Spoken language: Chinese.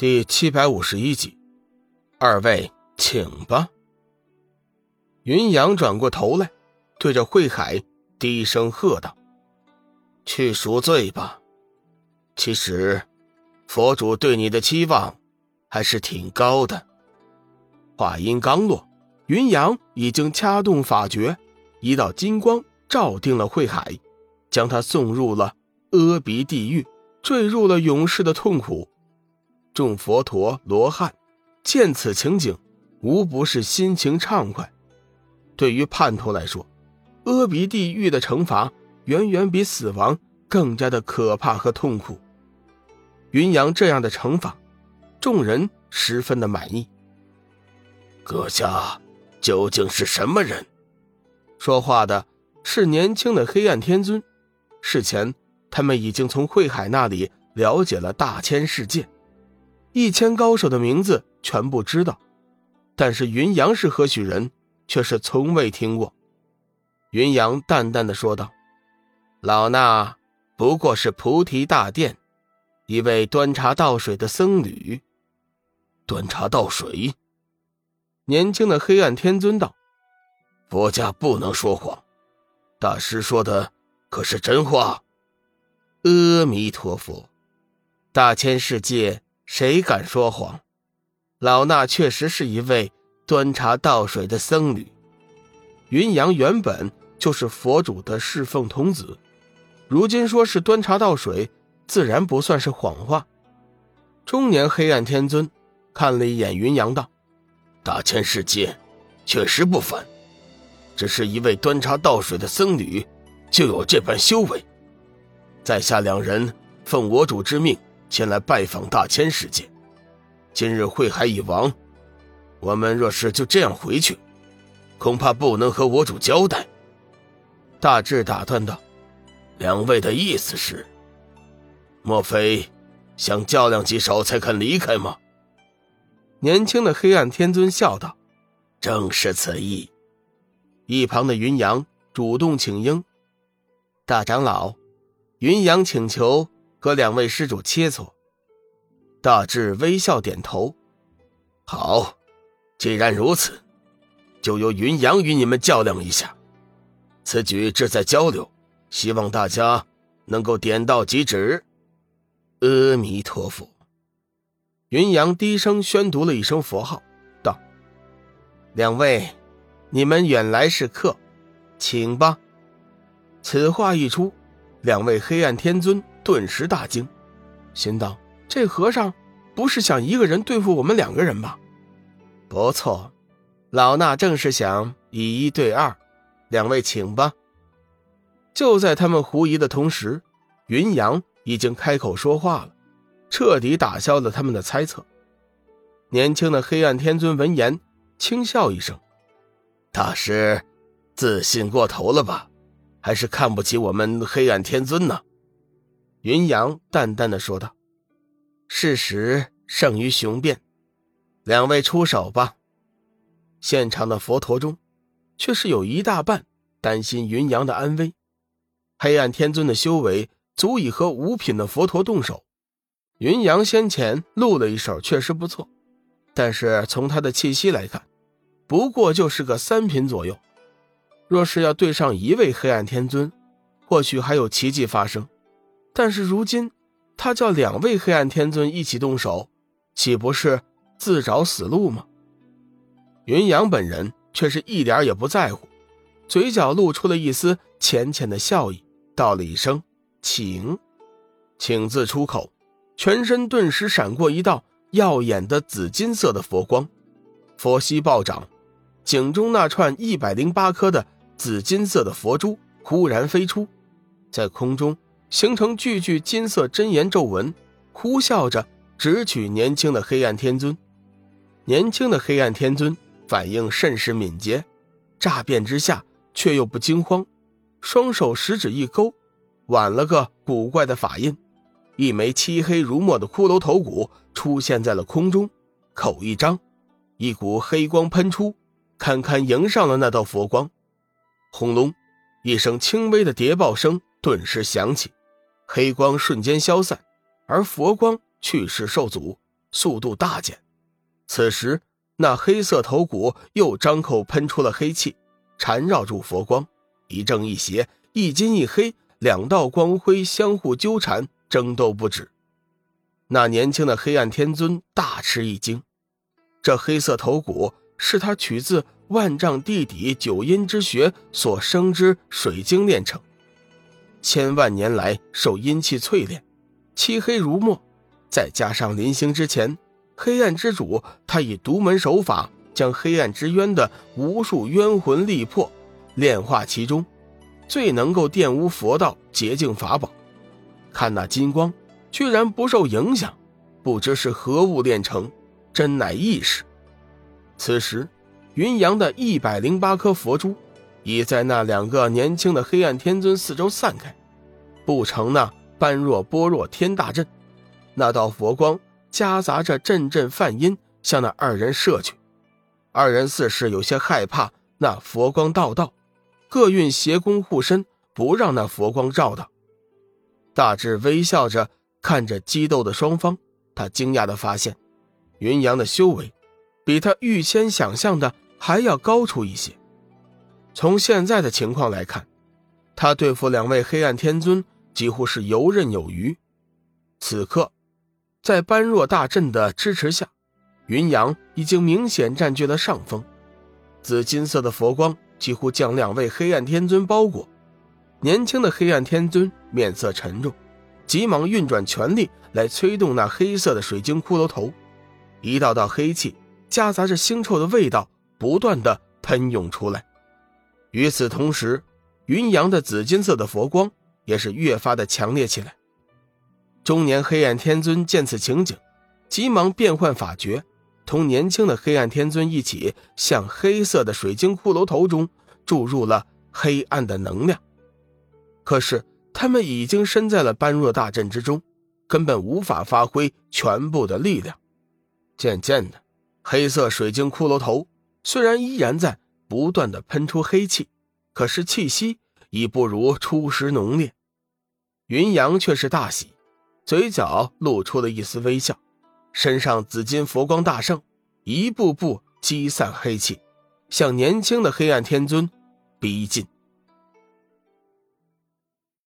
第七百五十一集，二位请吧。云阳转过头来，对着慧海低声喝道：“去赎罪吧。其实，佛主对你的期望还是挺高的。”话音刚落，云阳已经掐动法诀，一道金光照定了慧海，将他送入了阿鼻地狱，坠入了永世的痛苦。众佛陀罗汉见此情景，无不是心情畅快。对于叛徒来说，阿鼻地狱的惩罚远远比死亡更加的可怕和痛苦。云阳这样的惩罚，众人十分的满意。阁下究竟是什么人？说话的是年轻的黑暗天尊。事前，他们已经从慧海那里了解了大千世界。一千高手的名字全部知道，但是云阳是何许人，却是从未听过。云阳淡淡的说道：“老衲不过是菩提大殿一位端茶倒水的僧侣。”端茶倒水。年轻的黑暗天尊道：“佛家不能说谎，大师说的可是真话？”阿弥陀佛，大千世界。谁敢说谎？老衲确实是一位端茶倒水的僧侣。云阳原本就是佛主的侍奉童子，如今说是端茶倒水，自然不算是谎话。中年黑暗天尊看了一眼云阳，道：“大千世界确实不凡，只是一位端茶倒水的僧侣，就有这般修为。在下两人奉我主之命。”前来拜访大千世界，今日慧海已亡，我们若是就这样回去，恐怕不能和我主交代。大智打断道：“两位的意思是，莫非想较量几手才肯离开吗？”年轻的黑暗天尊笑道：“正是此意。”一旁的云阳主动请缨：“大长老，云阳请求。”和两位施主切磋，大智微笑点头。好，既然如此，就由云阳与你们较量一下。此举志在交流，希望大家能够点到即止。阿弥陀佛。云阳低声宣读了一声佛号，道：“两位，你们远来是客，请吧。”此话一出，两位黑暗天尊。顿时大惊，心道：“这和尚不是想一个人对付我们两个人吧？”不错，老衲正是想以一对二，两位请吧。就在他们狐疑的同时，云阳已经开口说话了，彻底打消了他们的猜测。年轻的黑暗天尊闻言轻笑一声：“大师，自信过头了吧？还是看不起我们黑暗天尊呢？”云阳淡淡的说道：“事实胜于雄辩，两位出手吧。”现场的佛陀中，却是有一大半担心云阳的安危。黑暗天尊的修为足以和五品的佛陀动手。云阳先前露了一手，确实不错，但是从他的气息来看，不过就是个三品左右。若是要对上一位黑暗天尊，或许还有奇迹发生。但是如今，他叫两位黑暗天尊一起动手，岂不是自找死路吗？云阳本人却是一点也不在乎，嘴角露出了一丝浅浅的笑意，道了一声“请”，请字出口，全身顿时闪过一道耀眼的紫金色的佛光，佛息暴涨，井中那串一百零八颗的紫金色的佛珠忽然飞出，在空中。形成句句金色真言咒文，呼啸着直取年轻的黑暗天尊。年轻的黑暗天尊反应甚是敏捷，乍变之下却又不惊慌，双手食指一勾，挽了个古怪的法印，一枚漆黑如墨的骷髅头骨出现在了空中，口一张，一股黑光喷出，堪堪迎上了那道佛光。轰隆，一声轻微的谍报声顿时响起。黑光瞬间消散，而佛光去势受阻，速度大减。此时，那黑色头骨又张口喷出了黑气，缠绕住佛光，一正一邪，一金一黑，两道光辉相互纠缠，争斗不止。那年轻的黑暗天尊大吃一惊，这黑色头骨是他取自万丈地底九阴之穴所生之水晶炼成，千万年来受阴气淬炼，漆黑如墨。再加上临行之前，黑暗之主他以独门手法将黑暗之渊的无数冤魂力魄炼化其中，最能够玷污佛道洁净法宝。看那金光，居然不受影响，不知是何物炼成，真乃异事。此时，云阳的一百零八颗佛珠已在那两个年轻的黑暗天尊四周散开，布成那般若波若天大阵。那道佛光夹杂着阵阵梵音，向那二人射去。二人似是有些害怕那佛光道道，各运邪功护身，不让那佛光照到。大智微笑着看着激斗的双方，他惊讶的发现，云阳的修为比他预先想象的还要高出一些。从现在的情况来看，他对付两位黑暗天尊几乎是游刃有余。此刻。在般若大阵的支持下，云阳已经明显占据了上风。紫金色的佛光几乎将两位黑暗天尊包裹。年轻的黑暗天尊面色沉重，急忙运转全力来催动那黑色的水晶骷髅头。一道道黑气夹杂着腥臭的味道，不断的喷涌出来。与此同时，云阳的紫金色的佛光也是越发的强烈起来。中年黑暗天尊见此情景，急忙变换法诀，同年轻的黑暗天尊一起向黑色的水晶骷髅头中注入了黑暗的能量。可是他们已经身在了般若大阵之中，根本无法发挥全部的力量。渐渐的，黑色水晶骷髅头虽然依然在不断的喷出黑气，可是气息已不如初时浓烈。云阳却是大喜。嘴角露出了一丝微笑，身上紫金佛光大盛，一步步击散黑气，向年轻的黑暗天尊逼近。